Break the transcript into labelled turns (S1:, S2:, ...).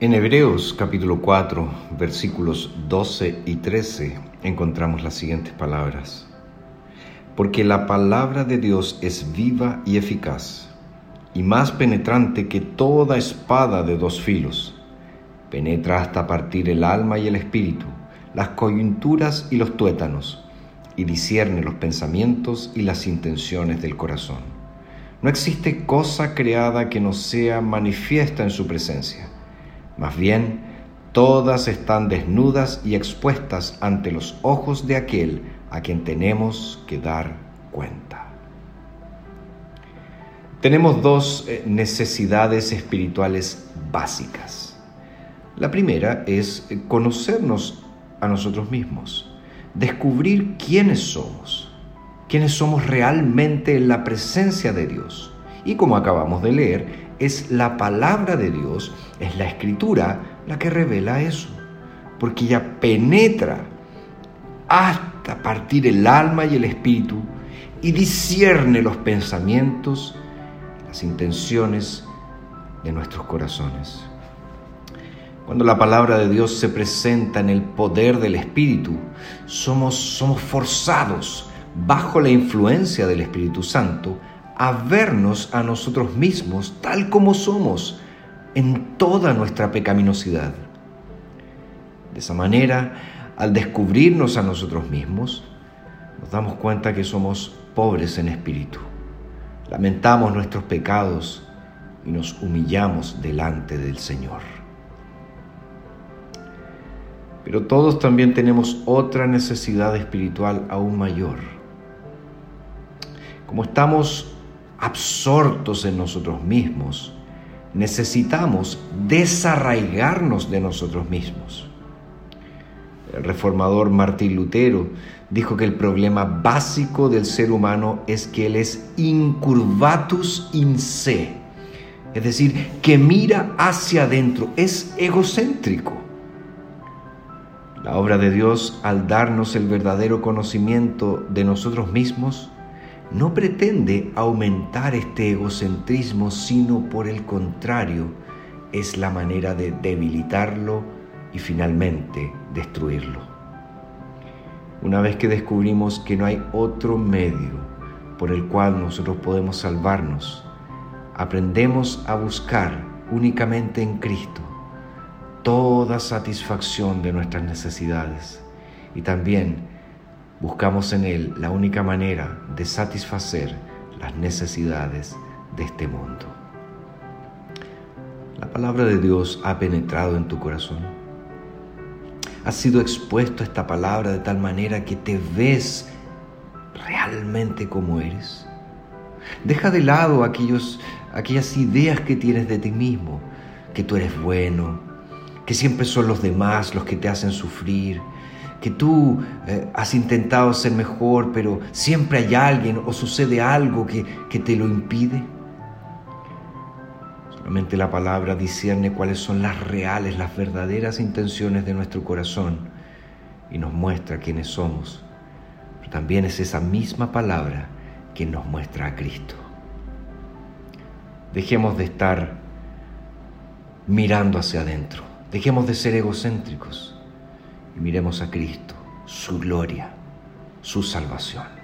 S1: En Hebreos capítulo 4, versículos 12 y 13 encontramos las siguientes palabras. Porque la palabra de Dios es viva y eficaz, y más penetrante que toda espada de dos filos. Penetra hasta partir el alma y el espíritu, las coyunturas y los tuétanos, y discierne los pensamientos y las intenciones del corazón. No existe cosa creada que no sea manifiesta en su presencia. Más bien, todas están desnudas y expuestas ante los ojos de aquel a quien tenemos que dar cuenta. Tenemos dos eh, necesidades espirituales básicas. La primera es eh, conocernos a nosotros mismos, descubrir quiénes somos, quiénes somos realmente en la presencia de Dios. Y como acabamos de leer, es la palabra de Dios, es la escritura la que revela eso, porque ella penetra hasta partir el alma y el espíritu y discierne los pensamientos, las intenciones de nuestros corazones. Cuando la palabra de Dios se presenta en el poder del Espíritu, somos, somos forzados, bajo la influencia del Espíritu Santo, a vernos a nosotros mismos tal como somos en toda nuestra pecaminosidad. De esa manera, al descubrirnos a nosotros mismos, nos damos cuenta que somos pobres en espíritu. Lamentamos nuestros pecados y nos humillamos delante del Señor. Pero todos también tenemos otra necesidad espiritual aún mayor. Como estamos absortos en nosotros mismos, necesitamos desarraigarnos de nosotros mismos el reformador Martín Lutero, dijo que el problema básico del ser humano es que él es incurvatus in se, es decir, que mira hacia adentro, es egocéntrico. La obra de Dios, al darnos el verdadero conocimiento de nosotros mismos, no pretende aumentar este egocentrismo, sino por el contrario, es la manera de debilitarlo, y finalmente destruirlo. Una vez que descubrimos que no hay otro medio por el cual nosotros podemos salvarnos, aprendemos a buscar únicamente en Cristo toda satisfacción de nuestras necesidades y también buscamos en Él la única manera de satisfacer las necesidades de este mundo. La palabra de Dios ha penetrado en tu corazón has sido expuesto a esta palabra de tal manera que te ves realmente como eres. Deja de lado aquellos, aquellas ideas que tienes de ti mismo, que tú eres bueno, que siempre son los demás los que te hacen sufrir, que tú eh, has intentado ser mejor, pero siempre hay alguien o sucede algo que, que te lo impide. Solamente la palabra discierne cuáles son las reales, las verdaderas intenciones de nuestro corazón y nos muestra quiénes somos. Pero también es esa misma palabra quien nos muestra a Cristo. Dejemos de estar mirando hacia adentro. Dejemos de ser egocéntricos y miremos a Cristo, su gloria, su salvación.